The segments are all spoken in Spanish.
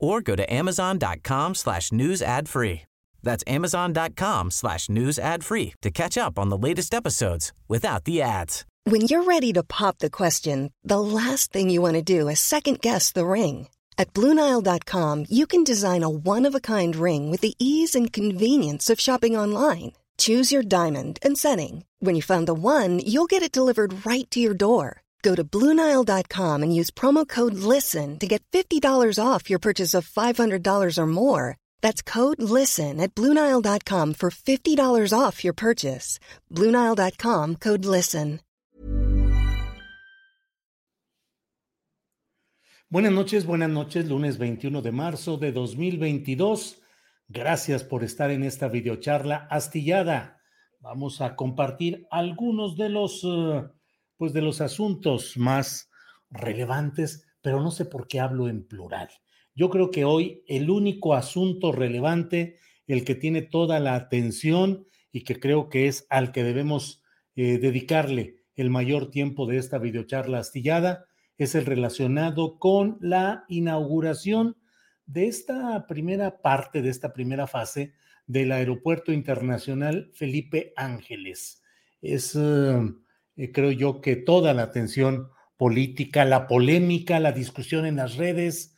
or go to amazon.com slash news ad free. That's amazon.com slash news ad free to catch up on the latest episodes without the ads. When you're ready to pop the question, the last thing you want to do is second guess the ring. At Bluenile.com, you can design a one-of-a-kind ring with the ease and convenience of shopping online. Choose your diamond and setting. When you find the one, you'll get it delivered right to your door. Go to Bluenile.com and use promo code LISTEN to get $50 off your purchase of $500 or more. That's code LISTEN at Bluenile.com for $50 off your purchase. Bluenile.com code LISTEN. Buenas noches, buenas noches, lunes 21 de marzo de 2022. Gracias por estar en esta videocharla astillada. Vamos a compartir algunos de los. Uh, pues de los asuntos más relevantes, pero no sé por qué hablo en plural. Yo creo que hoy el único asunto relevante, el que tiene toda la atención y que creo que es al que debemos eh, dedicarle el mayor tiempo de esta videocharla astillada, es el relacionado con la inauguración de esta primera parte, de esta primera fase del Aeropuerto Internacional Felipe Ángeles. Es... Uh, eh, creo yo que toda la atención política, la polémica, la discusión en las redes,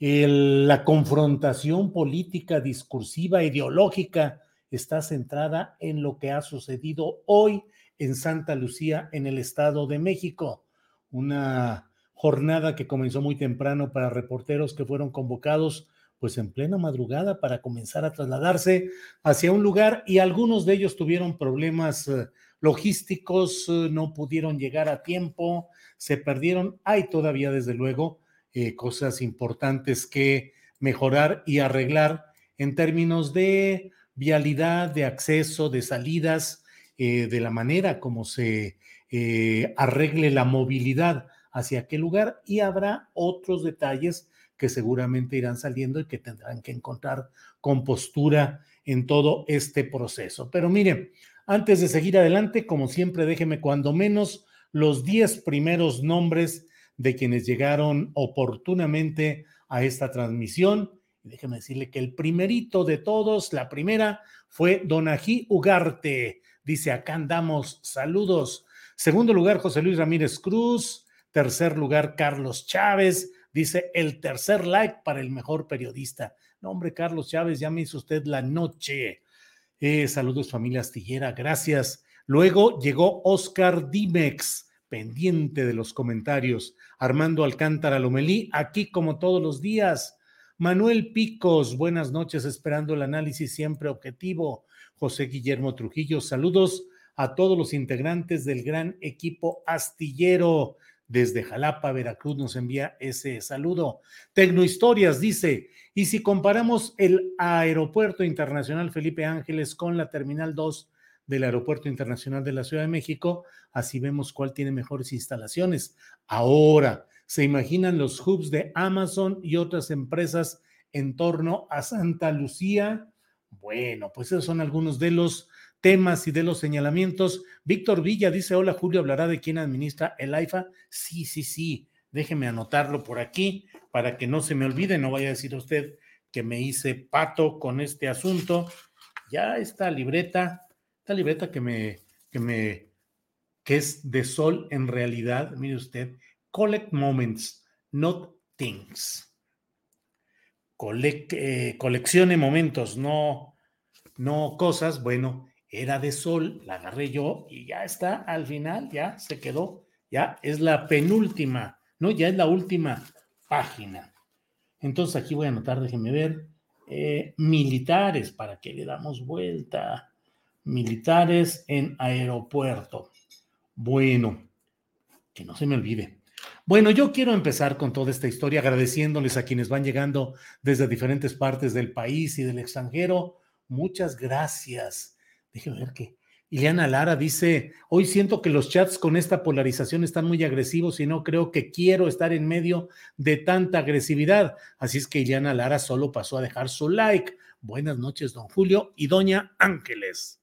la confrontación política, discursiva, ideológica, está centrada en lo que ha sucedido hoy en Santa Lucía, en el Estado de México. Una jornada que comenzó muy temprano para reporteros que fueron convocados pues en plena madrugada para comenzar a trasladarse hacia un lugar y algunos de ellos tuvieron problemas eh, logísticos eh, no pudieron llegar a tiempo, se perdieron. Hay todavía, desde luego, eh, cosas importantes que mejorar y arreglar en términos de vialidad, de acceso, de salidas, eh, de la manera como se arregle la movilidad hacia aquel lugar y habrá otros detalles que seguramente irán saliendo y que tendrán que encontrar compostura en todo este proceso. Pero miren, antes de seguir adelante, como siempre, déjeme cuando menos los 10 primeros nombres de quienes llegaron oportunamente a esta transmisión. déjeme decirle que el primerito de todos, la primera, fue Donají Ugarte. Dice, acá andamos, saludos. Segundo lugar, José Luis Ramírez Cruz. Tercer lugar, Carlos Chávez. Dice, el tercer like para el mejor periodista. No, hombre, Carlos Chávez, ya me hizo usted la noche. Eh, saludos familia astillera, gracias. Luego llegó Oscar Dimex, pendiente de los comentarios. Armando Alcántara Lomelí, aquí como todos los días. Manuel Picos, buenas noches, esperando el análisis siempre objetivo. José Guillermo Trujillo, saludos a todos los integrantes del gran equipo astillero. Desde Jalapa, Veracruz, nos envía ese saludo. Tecnohistorias dice, y si comparamos el Aeropuerto Internacional Felipe Ángeles con la Terminal 2 del Aeropuerto Internacional de la Ciudad de México, así vemos cuál tiene mejores instalaciones. Ahora, ¿se imaginan los hubs de Amazon y otras empresas en torno a Santa Lucía? Bueno, pues esos son algunos de los temas y de los señalamientos. Víctor Villa dice, hola Julio, ¿hablará de quién administra el AIFA? Sí, sí, sí, déjeme anotarlo por aquí para que no se me olvide, no vaya a decir usted que me hice pato con este asunto. Ya esta libreta, esta libreta que me, que me, que es de sol en realidad, mire usted, collect moments, not things. Eh, coleccione momentos, no, no cosas. Bueno, era de sol, la agarré yo y ya está, al final ya se quedó, ya es la penúltima, no, ya es la última página. Entonces aquí voy a anotar, déjenme ver, eh, militares, para que le damos vuelta, militares en aeropuerto. Bueno, que no se me olvide. Bueno, yo quiero empezar con toda esta historia agradeciéndoles a quienes van llegando desde diferentes partes del país y del extranjero. Muchas gracias. Déjenme ver qué. Ileana Lara dice, hoy siento que los chats con esta polarización están muy agresivos y no creo que quiero estar en medio de tanta agresividad. Así es que Ileana Lara solo pasó a dejar su like. Buenas noches, don Julio y doña Ángeles.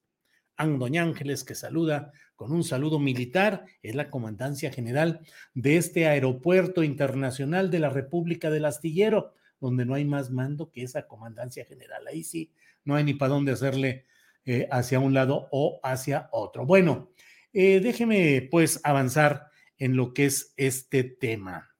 Doña Ángeles que saluda con un saludo militar, es la comandancia general de este aeropuerto internacional de la República del Astillero, donde no hay más mando que esa comandancia general. Ahí sí, no hay ni para dónde hacerle eh, hacia un lado o hacia otro. Bueno, eh, déjeme pues avanzar en lo que es este tema.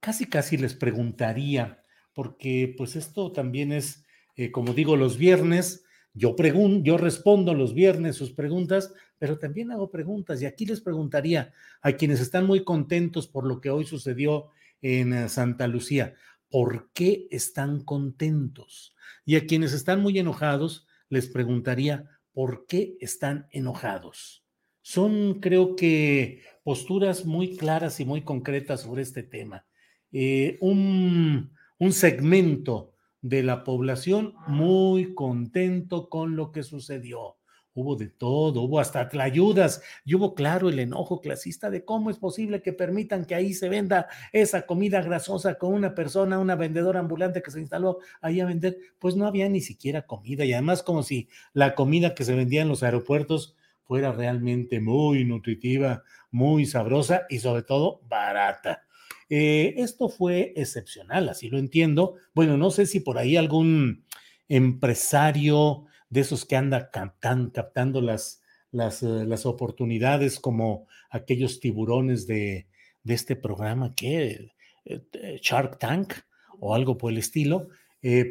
Casi, casi les preguntaría, porque pues esto también es, eh, como digo, los viernes yo, pregunto, yo respondo los viernes sus preguntas, pero también hago preguntas y aquí les preguntaría a quienes están muy contentos por lo que hoy sucedió en eh, Santa Lucía, ¿por qué están contentos? Y a quienes están muy enojados, les preguntaría, ¿por qué están enojados? Son, creo que, posturas muy claras y muy concretas sobre este tema. Eh, un, un segmento de la población muy contento con lo que sucedió. Hubo de todo, hubo hasta tlayudas y hubo, claro, el enojo clasista de cómo es posible que permitan que ahí se venda esa comida grasosa con una persona, una vendedora ambulante que se instaló ahí a vender. Pues no había ni siquiera comida y además como si la comida que se vendía en los aeropuertos fuera realmente muy nutritiva, muy sabrosa y sobre todo barata. Eh, esto fue excepcional, así lo entiendo. Bueno, no sé si por ahí algún empresario de esos que anda captando las, las, eh, las, oportunidades como aquellos tiburones de, de este programa que eh, Shark Tank o algo por el estilo,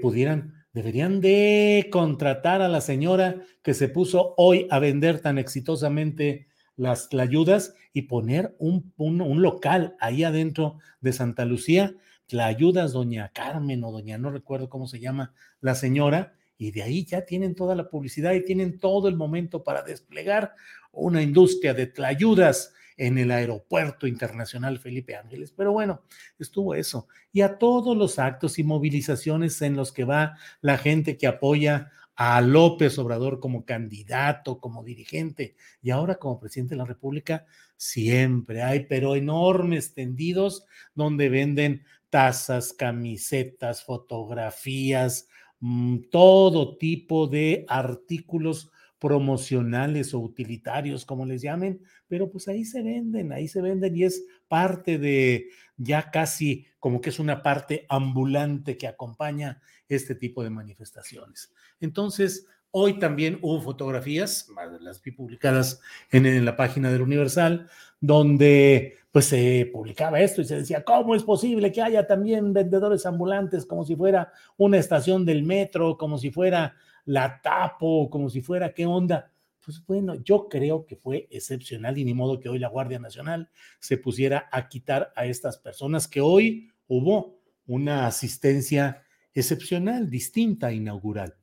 pudieran, deberían de contratar a la señora que se puso hoy a vender tan exitosamente las ayudas y poner un, un, local ahí adentro de Santa Lucía, la ayudas doña Carmen o doña, no recuerdo cómo se llama la señora, y de ahí ya tienen toda la publicidad y tienen todo el momento para desplegar una industria de tlayudas en el aeropuerto internacional Felipe Ángeles. Pero bueno, estuvo eso. Y a todos los actos y movilizaciones en los que va la gente que apoya a López Obrador como candidato, como dirigente y ahora como presidente de la República, siempre hay, pero enormes tendidos donde venden tazas, camisetas, fotografías, todo tipo de artículos promocionales o utilitarios, como les llamen, pero pues ahí se venden, ahí se venden y es parte de ya casi como que es una parte ambulante que acompaña este tipo de manifestaciones. Entonces, hoy también hubo fotografías, las vi publicadas en, la página del Universal, donde pues se publicaba esto y se decía, ¿cómo es posible que haya también vendedores ambulantes como si fuera una estación del metro, como si fuera la tapo, como si fuera, ¿qué onda? Pues bueno, yo creo que fue excepcional y ni modo que hoy la Guardia Nacional se pusiera a quitar a estas personas que hoy hubo una asistencia excepcional, distinta, inaugural.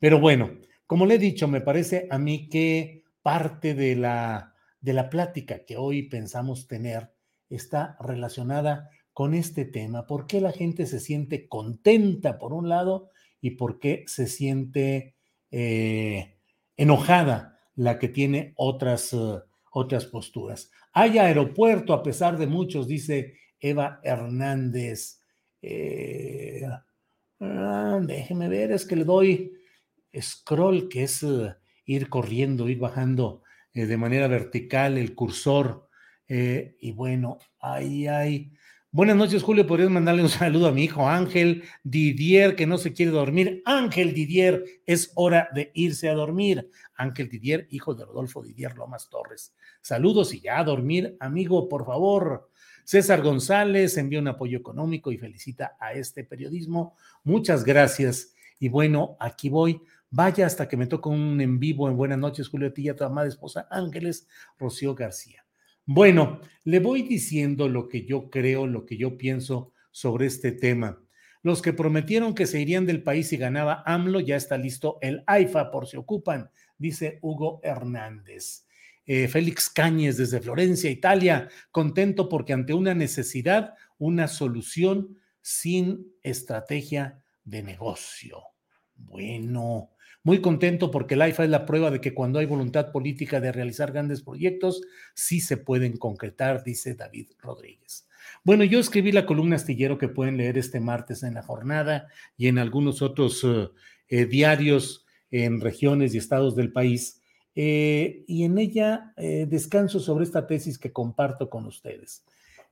Pero bueno, como le he dicho, me parece a mí que parte de la, de la plática que hoy pensamos tener está relacionada con este tema. ¿Por qué la gente se siente contenta por un lado y por qué se siente eh, enojada la que tiene otras, uh, otras posturas. Hay aeropuerto a pesar de muchos, dice Eva Hernández. Eh, ah, déjeme ver, es que le doy scroll, que es uh, ir corriendo, ir bajando eh, de manera vertical el cursor. y bueno, ahí hay Buenas noches, Julio. ¿Podrías mandarle un saludo a mi hijo Ángel Didier, que no se quiere dormir? Ángel Didier, es hora de irse a dormir. Ángel Didier, hijo de Rodolfo Didier Lomas Torres. Saludos y ya a dormir, amigo, por favor. César González envía un apoyo económico y felicita a este periodismo. Muchas gracias. Y bueno, aquí voy. Vaya hasta que me toque un en vivo en Buenas noches, Julio Tilla, tu amada esposa Ángeles Rocío García. Bueno, le voy diciendo lo que yo creo, lo que yo pienso sobre este tema. Los que prometieron que se irían del país y ganaba AMLO, ya está listo el AIFA por si ocupan, dice Hugo Hernández. eh, Félix Cáñez desde Florencia, Italia, contento porque ante una necesidad, una solución sin estrategia de negocio. Bueno, muy contento porque el AIFA es la prueba de que cuando hay voluntad política de realizar grandes proyectos, sí se pueden concretar, dice David Rodríguez. Bueno, yo escribí la columna astillero que pueden leer este martes en la jornada y en algunos otros eh, eh, diarios en regiones y estados del país. Eh, y en ella descanso sobre esta tesis que comparto con ustedes.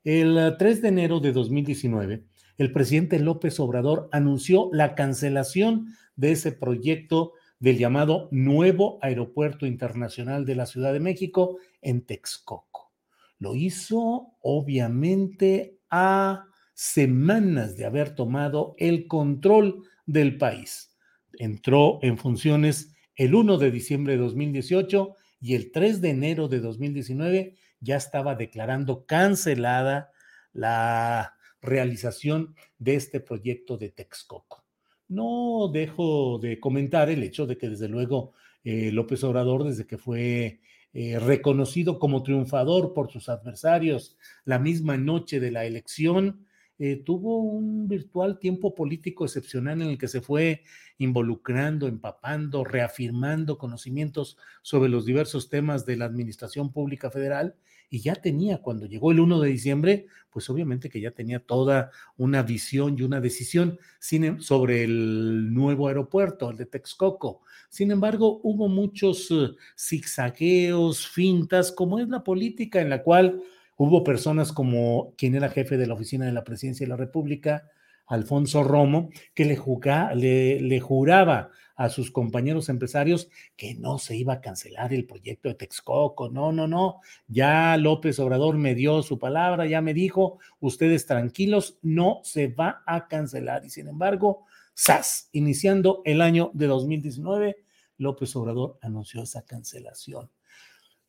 El 3 de enero de 2019, el presidente López Obrador anunció la cancelación de ese proyecto del llamado Nuevo Aeropuerto Internacional de la Ciudad de México en Texcoco. Lo hizo obviamente a semanas de haber tomado el control del país. Entró en funciones el 1 de diciembre de 2018 y el 3 de enero de 2019 ya estaba declarando cancelada la realización de este proyecto de Texcoco. No dejo de comentar el hecho de que desde luego eh, López Obrador, desde que fue eh, reconocido como triunfador por sus adversarios la misma noche de la elección, eh, tuvo un virtual tiempo político excepcional en el que se fue involucrando, empapando, reafirmando conocimientos sobre los diversos temas de la Administración Pública Federal y ya tenía, cuando llegó el 1 de diciembre, pues obviamente que ya tenía toda una visión y una decisión em, sobre el nuevo aeropuerto, el de Texcoco. Sin embargo, hubo muchos eh, zigzagueos, fintas, como es la política en la cual hubo personas como quien era jefe de la oficina de la presidencia de la República, Alfonso Romo, que le, le, juraba a sus compañeros empresarios que no se iba a cancelar el proyecto de Texcoco. No, no, no. Ya López Obrador me dio su palabra, ya me dijo, ustedes tranquilos, no se va a cancelar. Y sin embargo, SAS, iniciando el año de 2019, López Obrador anunció esa cancelación.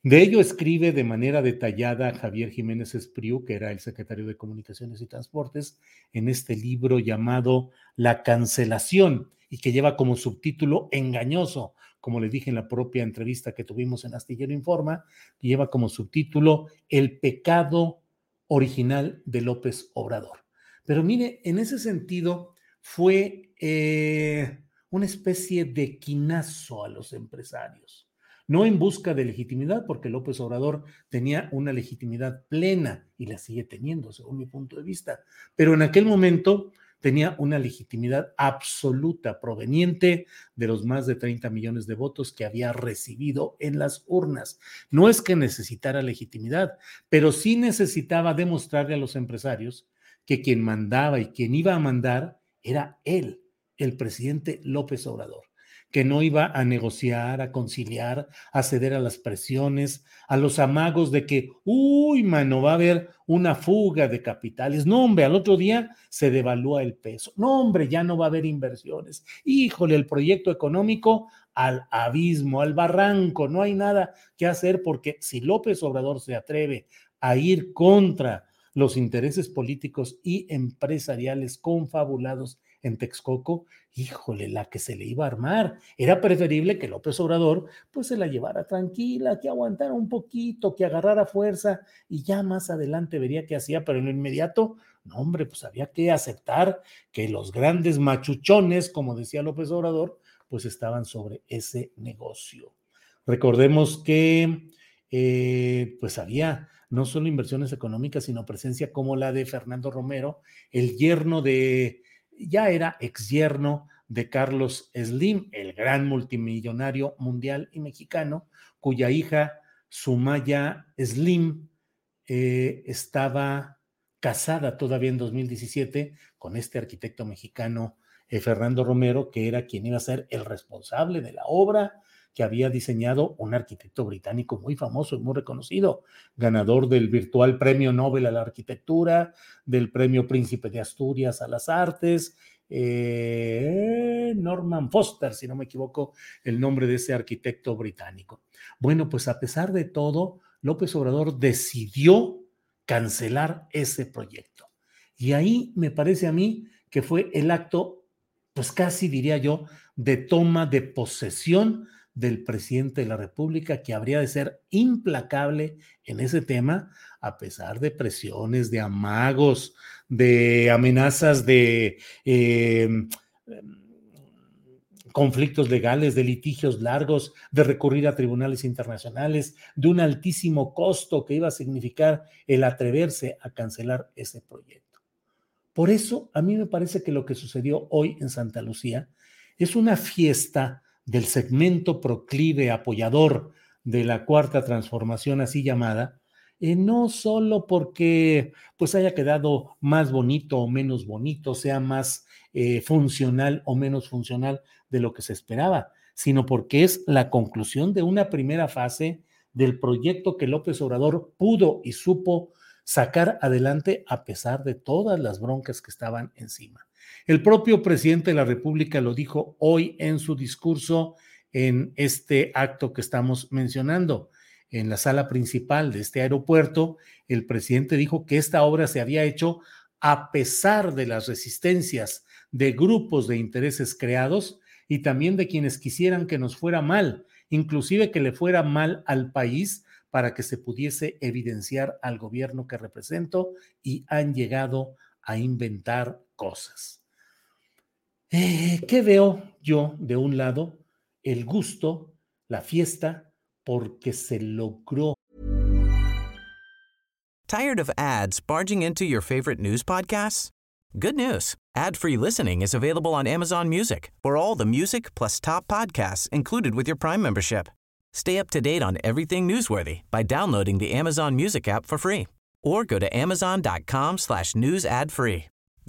De ello escribe de manera detallada Javier Jiménez Espriu, que era el secretario de Comunicaciones y Transportes, en este libro llamado La cancelación y que lleva como subtítulo engañoso, como le dije en la propia entrevista que tuvimos en Astillero Informa, lleva como subtítulo El pecado original de López Obrador. Pero mire, en ese sentido fue eh, una especie de quinazo a los empresarios no en busca de legitimidad, porque López Obrador tenía una legitimidad plena y la sigue teniendo, según mi punto de vista, pero en aquel momento tenía una legitimidad absoluta proveniente de los más de 30 millones de votos que había recibido en las urnas. No es que necesitara legitimidad, pero sí necesitaba demostrarle a los empresarios que quien mandaba y quien iba a mandar era él, el presidente López Obrador que no iba a negociar, a conciliar, a ceder a las presiones, a los amagos de que, uy, mano, va a haber una fuga de capitales. No, hombre, al otro día se devalúa el peso. No, hombre, ya no va a haber inversiones. Híjole, el proyecto económico al abismo, al barranco, no hay nada que hacer porque si López Obrador se atreve a ir contra los intereses políticos y empresariales confabulados en Texcoco, híjole, la que se le iba a armar. Era preferible que López Obrador pues se la llevara tranquila, que aguantara un poquito, que agarrara fuerza y ya más adelante vería qué hacía, pero en lo inmediato, no hombre, pues había que aceptar que los grandes machuchones, como decía López Obrador, pues estaban sobre ese negocio. Recordemos que eh, pues había no solo inversiones económicas, sino presencia como la de Fernando Romero, el yerno de ya era ex yerno de Carlos Slim, el gran multimillonario mundial y mexicano, cuya hija Sumaya Slim eh, estaba casada todavía en 2017 con este arquitecto mexicano eh, Fernando Romero, que era quien iba a ser el responsable de la obra que había diseñado un arquitecto británico muy famoso y muy reconocido, ganador del virtual Premio Nobel a la Arquitectura, del Premio Príncipe de Asturias a las Artes, eh, Norman Foster, si no me equivoco, el nombre de ese arquitecto británico. Bueno, pues a pesar de todo, López Obrador decidió cancelar ese proyecto. Y ahí me parece a mí que fue el acto, pues casi diría yo, de toma de posesión del presidente de la República, que habría de ser implacable en ese tema, a pesar de presiones, de amagos, de amenazas de em, conflictos legales, de litigios largos, de recurrir a tribunales internacionales, de un altísimo costo que iba a significar el atreverse a cancelar ese proyecto. Por eso, a mí me parece que lo que sucedió hoy en Santa Lucía es una fiesta del segmento proclive apoyador de la cuarta transformación así llamada, eh, no solo porque pues haya quedado más bonito o menos bonito, sea más eh, funcional o menos funcional de lo que se esperaba, sino porque es la conclusión de una primera fase del proyecto que López Obrador pudo y supo sacar adelante a pesar de todas las broncas que estaban encima. El propio presidente de la República lo dijo hoy en su discurso en este acto que estamos mencionando. En la sala principal de este aeropuerto, el presidente dijo que esta obra se había hecho a pesar de las resistencias de grupos de intereses creados y también de quienes quisieran que nos fuera mal, inclusive que le fuera mal al país para que se pudiese evidenciar al gobierno que represento y han llegado a inventar cosas. Eh, ¿Qué veo yo de un lado? El gusto, la fiesta, porque se logró. ¿Tired of ads barging into your favorite news podcasts? Good news. Ad-free listening is available on Amazon Music for all the music plus top podcasts included with your Prime membership. Stay up to date on everything newsworthy by downloading the Amazon Music app for free or go to amazon.com slash news ad free.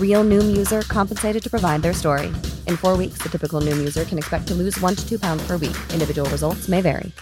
Real Noom user compensated to provide their story. In four weeks, the typical Noom user can expect to lose one to two pounds per week. Individual results may vary.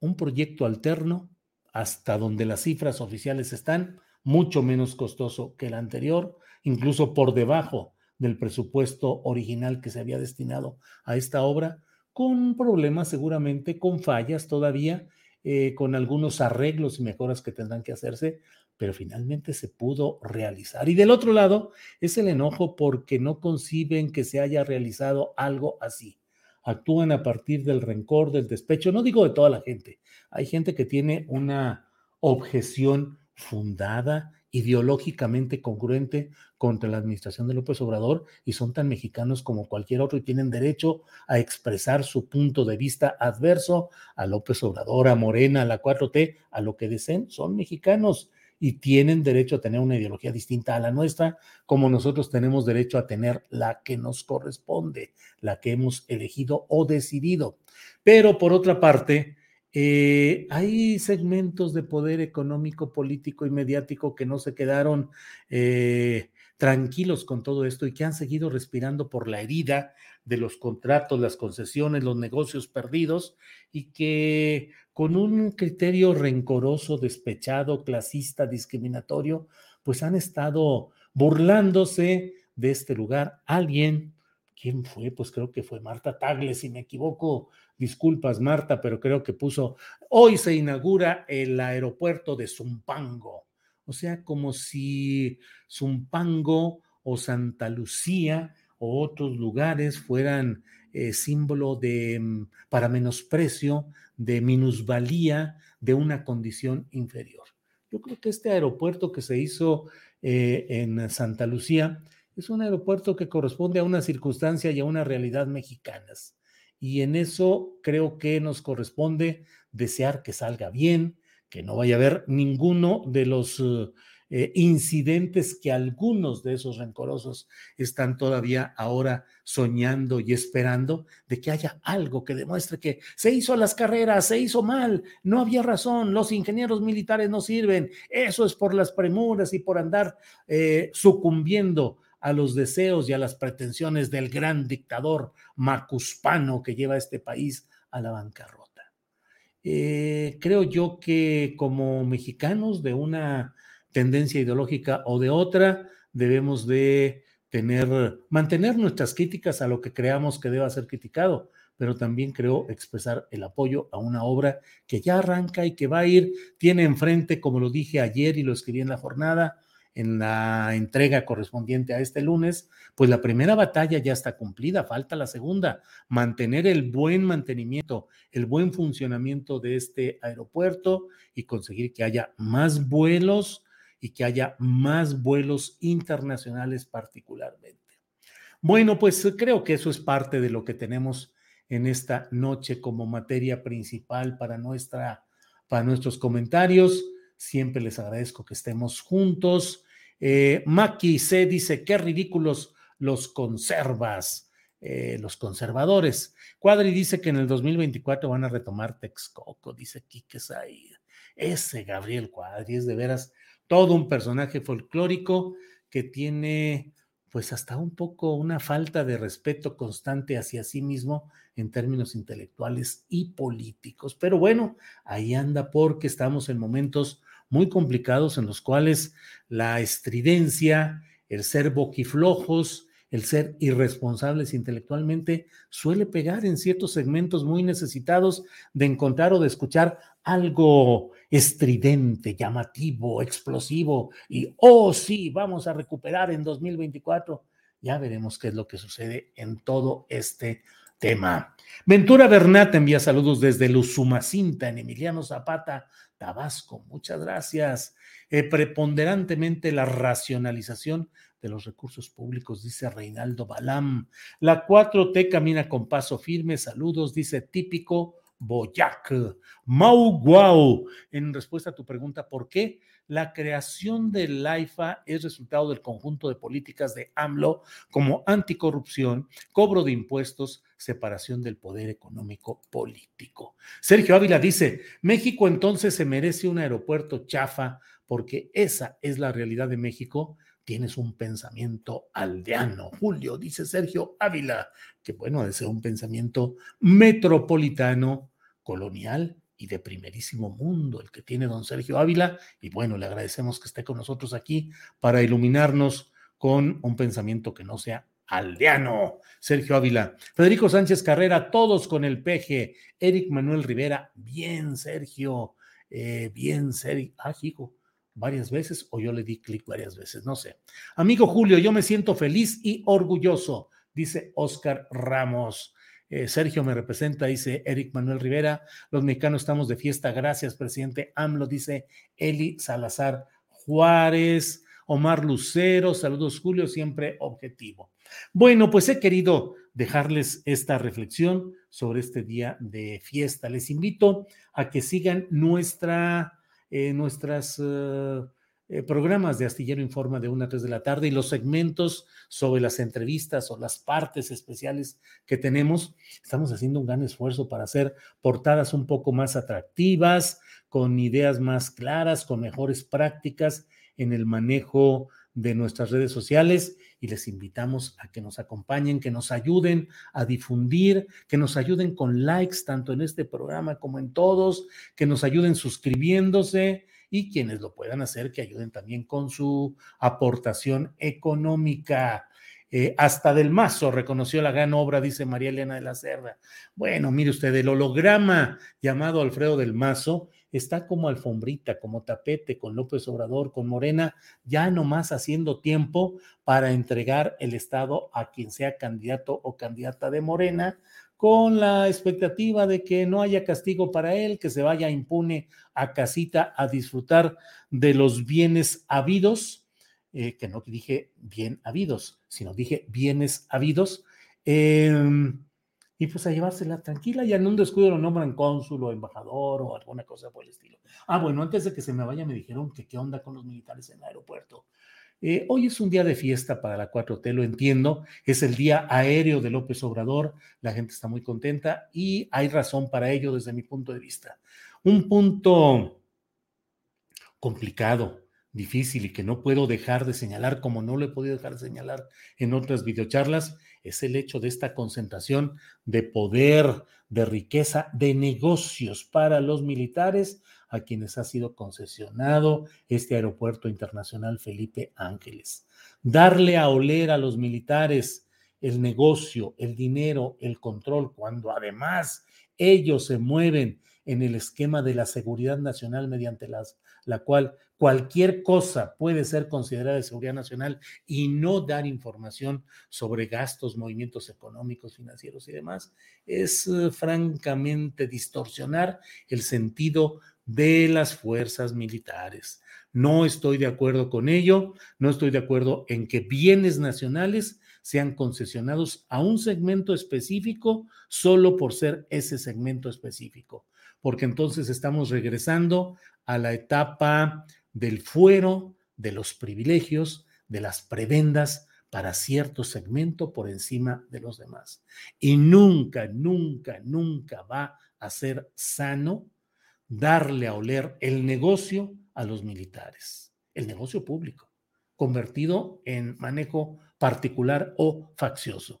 Un proyecto alterno, hasta donde las cifras oficiales están, mucho menos costoso que el anterior, incluso por debajo del presupuesto original que se había destinado a esta obra, con problemas seguramente, con fallas todavía, eh, con algunos arreglos y mejoras que tendrán que hacerse, pero finalmente se pudo realizar. Y del otro lado es el enojo porque no conciben que se haya realizado algo así. Actúan a partir del rencor, del despecho, no digo de toda la gente. Hay gente que tiene una objeción fundada, ideológicamente congruente contra la administración de López Obrador y son tan mexicanos como cualquier otro y tienen derecho a expresar su punto de vista adverso a López Obrador, a Morena, a la 4T, a lo que deseen. Son mexicanos y tienen derecho a tener una ideología distinta a la nuestra, como nosotros tenemos derecho a tener la que nos corresponde, la que hemos elegido o decidido. Pero por otra parte, eh, hay segmentos de poder económico, político y mediático que no se quedaron eh, tranquilos con todo esto y que han seguido respirando por la herida de los contratos, las concesiones, los negocios perdidos y que con un criterio rencoroso, despechado, clasista, discriminatorio, pues han estado burlándose de este lugar. Alguien, ¿quién fue? Pues creo que fue Marta Tagle, si me equivoco, disculpas Marta, pero creo que puso, hoy se inaugura el aeropuerto de Zumpango. O sea, como si Zumpango o Santa Lucía o otros lugares fueran eh, símbolo de, mm, para menosprecio, de minusvalía de una condición inferior. Yo creo que este aeropuerto que se hizo eh, en Santa Lucía es un aeropuerto que corresponde a una circunstancia y a una realidad mexicanas. Y en eso creo que nos corresponde desear que salga bien, que no vaya a haber ninguno de los eh, incidentes que algunos de esos rencorosos están todavía ahora soñando y esperando de que haya algo que demuestre que se hizo las carreras, se hizo mal, no había razón, los ingenieros militares no sirven, eso es por las premuras y por andar eh, sucumbiendo a los deseos y a las pretensiones del gran dictador macuspano que lleva a este país a la bancarrota. Eh, creo yo que como mexicanos de una tendencia ideológica o de otra, debemos de tener, mantener nuestras críticas a lo que creamos que deba ser criticado, pero también creo expresar el apoyo a una obra que ya arranca y que va a ir, tiene enfrente, como lo dije ayer y lo escribí en la jornada, en la entrega correspondiente a este lunes, pues la primera batalla ya está cumplida, falta la segunda, mantener el buen mantenimiento, el buen funcionamiento de este aeropuerto y conseguir que haya más vuelos y que haya más vuelos internacionales particularmente. Bueno, pues creo que eso es parte de lo que tenemos en esta noche como materia principal para, nuestra, para nuestros comentarios. Siempre les agradezco que estemos juntos. Eh, Maki C dice, qué ridículos los conservas, eh, los conservadores. Cuadri dice que en el 2024 van a retomar Texcoco, dice Quique Said. Ese Gabriel Cuadri es de veras todo un personaje folclórico que tiene pues hasta un poco una falta de respeto constante hacia sí mismo en términos intelectuales y políticos. Pero bueno, ahí anda porque estamos en momentos muy complicados en los cuales la estridencia, el ser boquiflojos, el ser irresponsables intelectualmente suele pegar en ciertos segmentos muy necesitados de encontrar o de escuchar algo estridente, llamativo, explosivo y, oh sí, vamos a recuperar en 2024. Ya veremos qué es lo que sucede en todo este tema. Ventura Bernat envía saludos desde Luzumacinta, en Emiliano Zapata, Tabasco. Muchas gracias. Eh, preponderantemente la racionalización de los recursos públicos, dice Reinaldo Balam. La 4T camina con paso firme. Saludos, dice típico Boyac. Mau Guau. En respuesta a tu pregunta, ¿por qué? La creación del AIFA es resultado del conjunto de políticas de AMLO como anticorrupción, cobro de impuestos, separación del poder económico político. Sergio Ávila dice, México entonces se merece un aeropuerto chafa porque esa es la realidad de México tienes un pensamiento aldeano. Julio, dice Sergio Ávila, que bueno, ser un pensamiento metropolitano, colonial y de primerísimo mundo, el que tiene don Sergio Ávila. Y bueno, le agradecemos que esté con nosotros aquí para iluminarnos con un pensamiento que no sea aldeano. Sergio Ávila, Federico Sánchez Carrera, todos con el peje. Eric Manuel Rivera, bien, Sergio, eh, bien, Sergio. Ah, hijo varias veces o yo le di clic varias veces, no sé. Amigo Julio, yo me siento feliz y orgulloso, dice Oscar Ramos. Eh, Sergio me representa, dice Eric Manuel Rivera. Los mexicanos estamos de fiesta. Gracias, presidente AMLO, dice Eli Salazar Juárez. Omar Lucero, saludos Julio, siempre objetivo. Bueno, pues he querido dejarles esta reflexión sobre este día de fiesta. Les invito a que sigan nuestra eh, nuestros eh, eh, programas de Astillero Informa de 1 a 3 de la tarde y los segmentos sobre las entrevistas o las partes especiales que tenemos. Estamos haciendo un gran esfuerzo para hacer portadas un poco más atractivas, con ideas más claras, con mejores prácticas en el manejo de nuestras redes sociales y les invitamos a que nos acompañen, que nos ayuden a difundir, que nos ayuden con likes tanto en este programa como en todos, que nos ayuden suscribiéndose y quienes lo puedan hacer, que ayuden también con su aportación económica. Eh, hasta del mazo reconoció la gran obra, dice María Elena de la Cerda. Bueno, mire usted, el holograma llamado Alfredo del Mazo está como alfombrita, como tapete con López Obrador, con Morena, ya nomás haciendo tiempo para entregar el Estado a quien sea candidato o candidata de Morena, con la expectativa de que no haya castigo para él, que se vaya impune a casita a disfrutar de los bienes habidos, eh, que no dije bien habidos, sino dije bienes habidos. Eh, y pues a llevársela tranquila y en un descuido lo nombran cónsul o embajador o alguna cosa por el estilo. Ah, bueno, antes de que se me vaya me dijeron que qué onda con los militares en el aeropuerto. Eh, hoy es un día de fiesta para la 4T, lo entiendo, es el día aéreo de López Obrador, la gente está muy contenta y hay razón para ello desde mi punto de vista. Un punto complicado, difícil y que no puedo dejar de señalar, como no lo he podido dejar de señalar en otras videocharlas, es el hecho de esta concentración de poder, de riqueza, de negocios para los militares a quienes ha sido concesionado este aeropuerto internacional Felipe Ángeles. Darle a oler a los militares el negocio, el dinero, el control, cuando además ellos se mueven en el esquema de la seguridad nacional mediante la cual cualquier cosa puede ser considerada de seguridad nacional y no dar información sobre gastos, movimientos económicos, financieros y demás, es eh, francamente distorsionar el sentido de las fuerzas militares. No estoy de acuerdo con ello, no estoy de acuerdo en que bienes nacionales sean concesionados a un segmento específico solo por ser ese segmento específico porque entonces estamos regresando a la etapa del fuero, de los privilegios, de las prebendas para cierto segmento por encima de los demás. Y nunca, nunca, nunca va a ser sano darle a oler el negocio a los militares, el negocio público, convertido en manejo particular o faccioso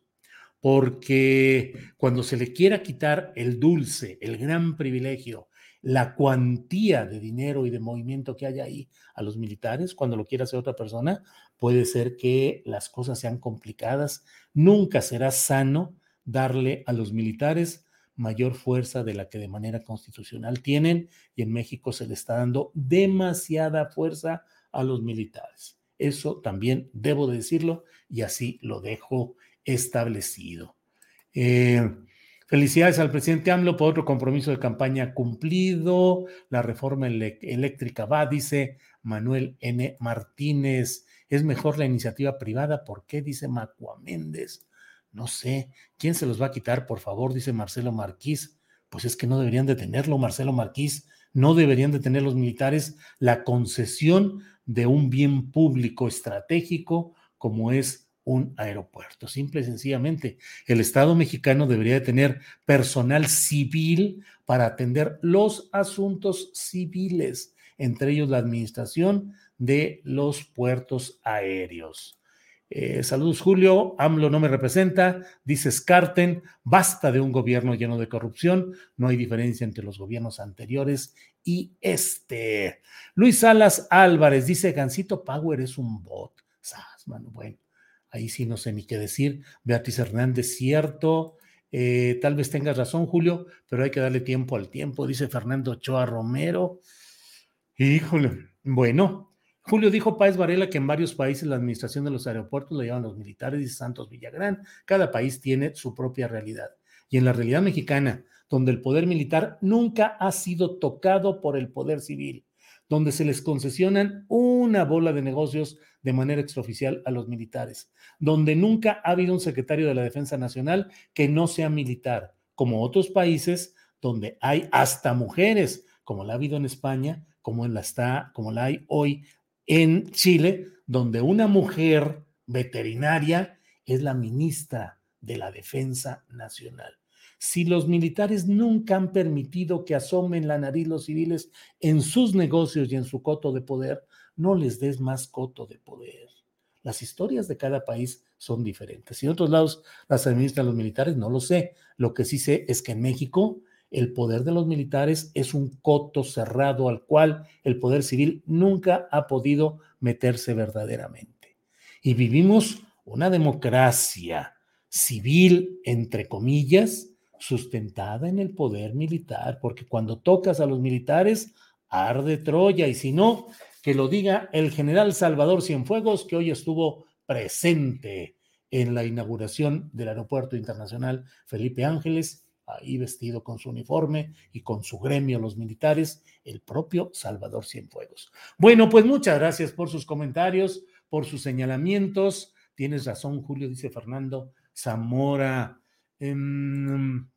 porque cuando se le quiera quitar el dulce, el gran privilegio, la cuantía de dinero y de movimiento que hay ahí a los militares, cuando lo quiera hacer otra persona, puede ser que las cosas sean complicadas. Nunca será sano darle a los militares mayor fuerza de la que de manera constitucional tienen y en México se le está dando demasiada fuerza a los militares. Eso también debo decirlo y así lo dejo establecido. Eh, felicidades al presidente AMLO por otro compromiso de campaña cumplido. La reforma eléctrica va, dice Manuel N. Martínez. Es mejor la iniciativa privada. ¿Por qué? Dice Macua Méndez. No sé. ¿Quién se los va a quitar, por favor? Dice Marcelo Marquís. Pues es que no deberían de tenerlo, Marcelo Marquís. No deberían de tener los militares la concesión de un bien público estratégico como es un aeropuerto. Simple y sencillamente, el Estado mexicano debería de tener personal civil para atender los asuntos civiles, entre ellos la administración de los puertos aéreos. Eh, saludos, Julio. AMLO no me representa. Dice Scarten, basta de un gobierno lleno de corrupción. No hay diferencia entre los gobiernos anteriores y este. Luis Salas Álvarez dice: Gancito Power es un bot. bueno, ahí sí no sé ni qué decir. Beatriz Hernández, cierto. Eh, tal vez tengas razón, Julio, pero hay que darle tiempo al tiempo, dice Fernando Ochoa Romero. Híjole, bueno, Julio dijo Páez Varela que en varios países la administración de los aeropuertos lo llevan los militares, dice Santos Villagrán. Cada país tiene su propia realidad. Y en la realidad mexicana, donde el poder militar nunca ha sido tocado por el poder civil, donde se les concesionan una bola de negocios de manera extraoficial a los militares, donde nunca ha habido un secretario de la Defensa Nacional que no sea militar, como otros países donde hay hasta mujeres, como la ha habido en España, como, la, está, como la hay hoy en Chile, donde una mujer veterinaria es la ministra de la Defensa Nacional. Si los militares nunca han permitido que asomen la nariz los civiles en sus negocios y en su coto de poder, no les des más coto de poder. Las historias de cada país son diferentes. Y en otros lados las administran los militares, no lo sé. Lo que sí sé es que en México el poder de los militares es un coto cerrado al cual el poder civil nunca ha podido meterse verdaderamente. Y vivimos una democracia civil, entre comillas, sustentada en el poder militar, porque cuando tocas a los militares, arde Troya, y si no, que lo diga el general Salvador Cienfuegos, que hoy estuvo presente en la inauguración del Aeropuerto Internacional Felipe Ángeles, ahí vestido con su uniforme y con su gremio, los militares, el propio Salvador Cienfuegos. Bueno, pues muchas gracias por sus comentarios, por sus señalamientos. Tienes razón, Julio, dice Fernando Zamora. Em,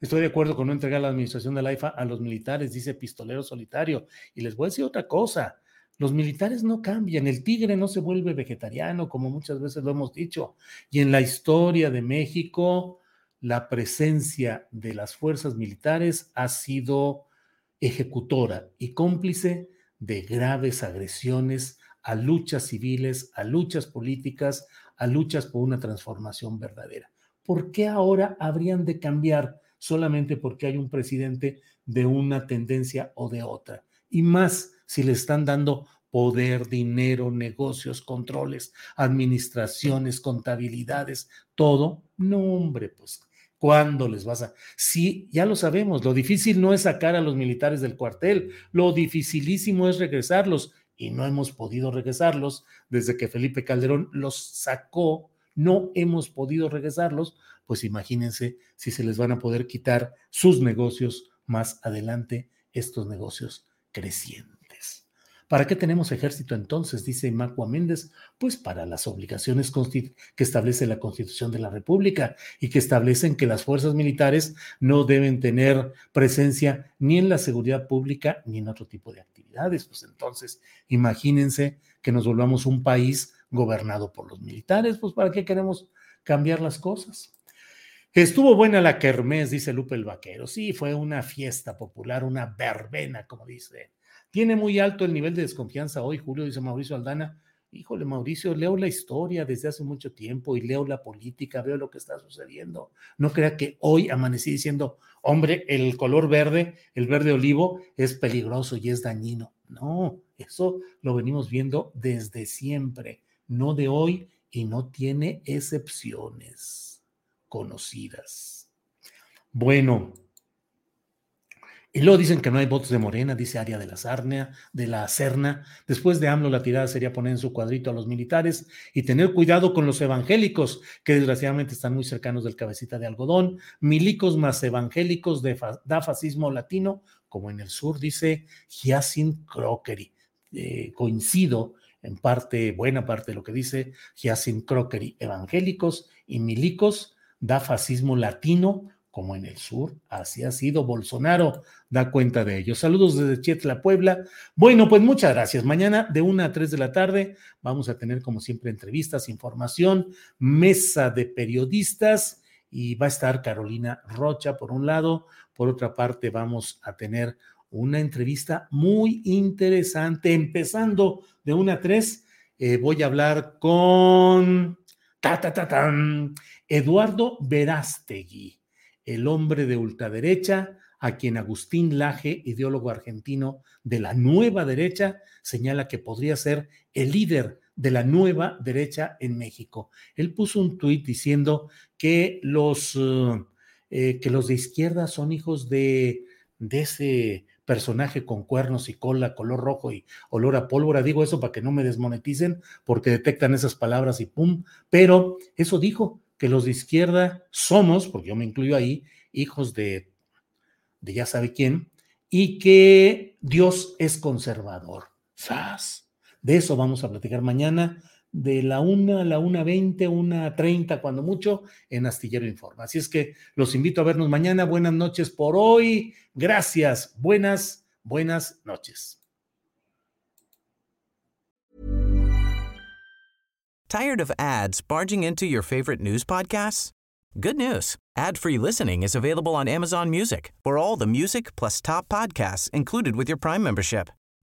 estoy de acuerdo con no entregar la administración de la IFA a los militares, dice Pistolero Solitario. Y les voy a decir otra cosa. Los militares no cambian, el tigre no se vuelve vegetariano, como muchas veces lo hemos dicho. Y en la historia de México, la presencia de las fuerzas militares ha sido ejecutora y cómplice de graves agresiones a luchas civiles, a luchas políticas, a luchas por una transformación verdadera. ¿Por qué ahora habrían de cambiar solamente porque hay un presidente de una tendencia o de otra? Y más si le están dando poder, dinero, negocios, controles, administraciones, contabilidades, todo. No, hombre, pues, ¿cuándo les vas a...? Sí, ya lo sabemos, lo difícil no es sacar a los militares del cuartel, lo dificilísimo es regresarlos y no hemos podido regresarlos desde que Felipe Calderón los sacó, no hemos podido regresarlos, pues imagínense si se les van a poder quitar sus negocios más adelante, estos negocios crecientes. ¿Para qué tenemos ejército entonces? Dice Macua Méndez. Pues para las obligaciones que establece la Constitución de la República y que establecen que las fuerzas militares no deben tener presencia ni en la seguridad pública ni en otro tipo de actividades. Pues entonces, imagínense que nos volvamos un país gobernado por los militares. Pues ¿para qué queremos cambiar las cosas? Estuvo buena la kermés, dice Lupe el Vaquero. Sí, fue una fiesta popular, una verbena, como dice tiene muy alto el nivel de desconfianza hoy, Julio, dice Mauricio Aldana. Híjole, Mauricio, leo la historia desde hace mucho tiempo y leo la política, veo lo que está sucediendo. No crea que hoy amanecí diciendo, hombre, el color verde, el verde olivo, es peligroso y es dañino. No, eso lo venimos viendo desde siempre, no de hoy y no tiene excepciones conocidas. Bueno, y luego dicen que no hay votos de Morena, dice Aria de la Sarnea, de la Serna. Después de AMLO, la tirada sería poner en su cuadrito a los militares y tener cuidado con los evangélicos, que desgraciadamente están muy cercanos del cabecita de algodón. Milicos más evangélicos de da fascismo latino, como en el sur, dice Hyacinth Crockery. Eh, coincido en parte, buena parte de lo que dice Hyacinth Crockery. Evangélicos y milicos da fascismo latino como en el sur, así ha sido. Bolsonaro da cuenta de ello. Saludos desde Chietla, Puebla. Bueno, pues muchas gracias. Mañana de 1 a 3 de la tarde vamos a tener, como siempre, entrevistas, información, mesa de periodistas y va a estar Carolina Rocha por un lado. Por otra parte, vamos a tener una entrevista muy interesante. Empezando de 1 a 3, eh, voy a hablar con ta, ta, ta, Eduardo Verástegui el hombre de ultraderecha, a quien Agustín Laje, ideólogo argentino de la nueva derecha, señala que podría ser el líder de la nueva derecha en México. Él puso un tuit diciendo que los, eh, que los de izquierda son hijos de, de ese personaje con cuernos y cola, color rojo y olor a pólvora. Digo eso para que no me desmoneticen porque detectan esas palabras y pum, pero eso dijo, que los de izquierda somos, porque yo me incluyo ahí, hijos de, de ya sabe quién, y que Dios es conservador. ¡Sas! De eso vamos a platicar mañana, de la 1 a la 1.20, 1.30, cuando mucho, en Astillero Informa. Así es que los invito a vernos mañana. Buenas noches por hoy. Gracias. Buenas, buenas noches. Tired of ads barging into your favorite news podcasts? Good news. Ad-free listening is available on Amazon Music for all the music plus top podcasts included with your Prime membership.